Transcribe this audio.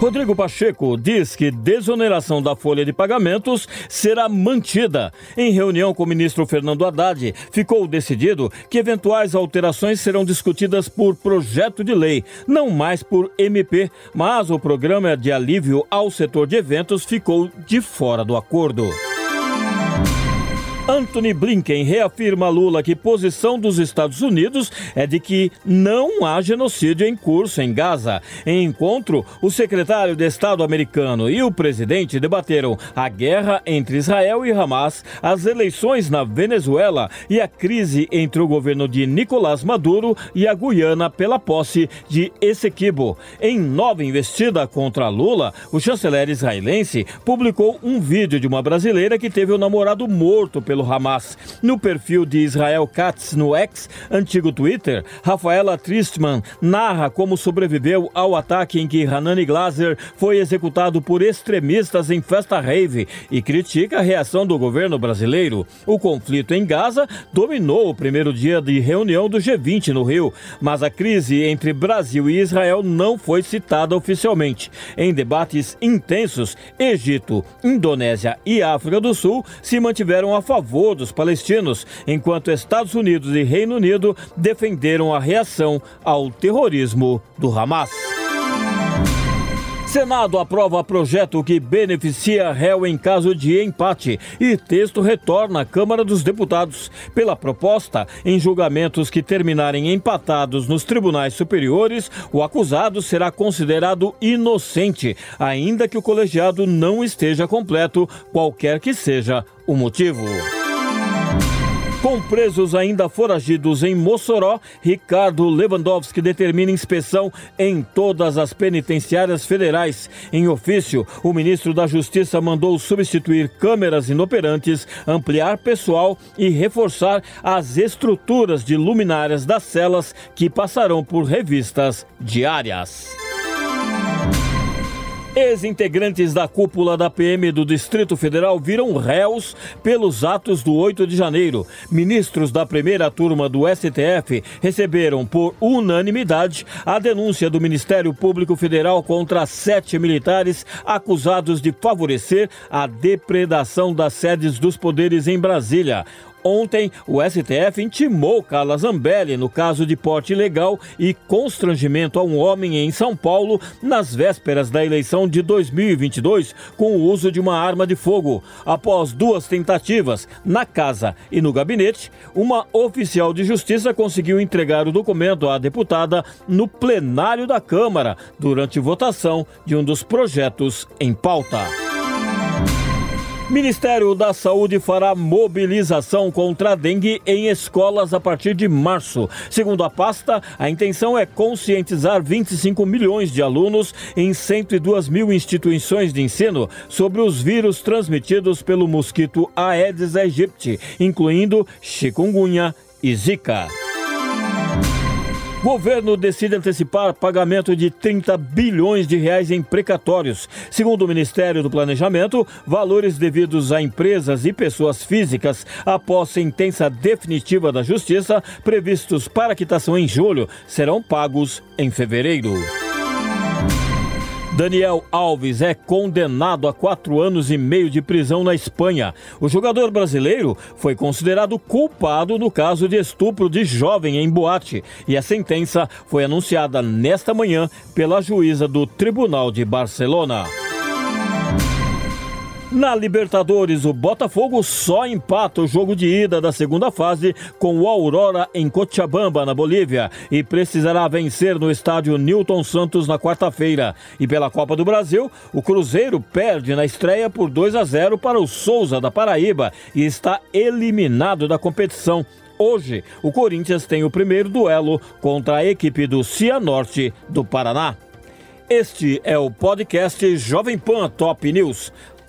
Rodrigo Pacheco diz que desoneração da folha de pagamentos será mantida. Em reunião com o ministro Fernando Haddad, ficou decidido que eventuais alterações serão discutidas por projeto de lei, não mais por MP, mas o programa de alívio ao setor de eventos ficou de fora do acordo. Anthony Blinken reafirma a Lula que posição dos Estados Unidos é de que não há genocídio em curso em Gaza. Em encontro, o secretário de Estado americano e o presidente debateram a guerra entre Israel e Hamas, as eleições na Venezuela e a crise entre o governo de Nicolás Maduro e a Guiana pela posse de Essequibo. Em nova investida contra Lula, o chanceler israelense publicou um vídeo de uma brasileira que teve o namorado morto pelo pelo Hamas. No perfil de Israel Katz no X, antigo Twitter, Rafaela Tristman narra como sobreviveu ao ataque em que Hanani Glaser foi executado por extremistas em festa rave e critica a reação do governo brasileiro. O conflito em Gaza dominou o primeiro dia de reunião do G20 no Rio, mas a crise entre Brasil e Israel não foi citada oficialmente. Em debates intensos, Egito, Indonésia e África do Sul se mantiveram a favor favor dos palestinos, enquanto Estados Unidos e Reino Unido defenderam a reação ao terrorismo do Hamas. Senado aprova projeto que beneficia réu em caso de empate e texto retorna à Câmara dos Deputados. Pela proposta, em julgamentos que terminarem empatados nos tribunais superiores, o acusado será considerado inocente, ainda que o colegiado não esteja completo, qualquer que seja o motivo. Com presos ainda foragidos em Mossoró, Ricardo Lewandowski determina inspeção em todas as penitenciárias federais. Em ofício, o ministro da Justiça mandou substituir câmeras inoperantes, ampliar pessoal e reforçar as estruturas de luminárias das celas que passarão por revistas diárias. Ex-integrantes da cúpula da PM do Distrito Federal viram réus pelos atos do 8 de janeiro. Ministros da primeira turma do STF receberam por unanimidade a denúncia do Ministério Público Federal contra sete militares acusados de favorecer a depredação das sedes dos poderes em Brasília. Ontem, o STF intimou Carla Zambelli no caso de porte ilegal e constrangimento a um homem em São Paulo nas vésperas da eleição de 2022 com o uso de uma arma de fogo. Após duas tentativas na casa e no gabinete, uma oficial de justiça conseguiu entregar o documento à deputada no plenário da Câmara durante votação de um dos projetos em pauta. Ministério da Saúde fará mobilização contra a dengue em escolas a partir de março. Segundo a pasta, a intenção é conscientizar 25 milhões de alunos em 102 mil instituições de ensino sobre os vírus transmitidos pelo mosquito Aedes aegypti, incluindo chikungunya e zika. Governo decide antecipar pagamento de 30 bilhões de reais em precatórios. Segundo o Ministério do Planejamento, valores devidos a empresas e pessoas físicas após sentença definitiva da Justiça, previstos para quitação em julho, serão pagos em fevereiro. Daniel Alves é condenado a quatro anos e meio de prisão na Espanha. O jogador brasileiro foi considerado culpado no caso de estupro de jovem em boate e a sentença foi anunciada nesta manhã pela juíza do Tribunal de Barcelona. Na Libertadores, o Botafogo só empata o jogo de ida da segunda fase com o Aurora em Cochabamba, na Bolívia, e precisará vencer no estádio Newton Santos na quarta-feira. E pela Copa do Brasil, o Cruzeiro perde na estreia por 2 a 0 para o Souza da Paraíba e está eliminado da competição. Hoje, o Corinthians tem o primeiro duelo contra a equipe do Cianorte do Paraná. Este é o podcast Jovem Pan Top News.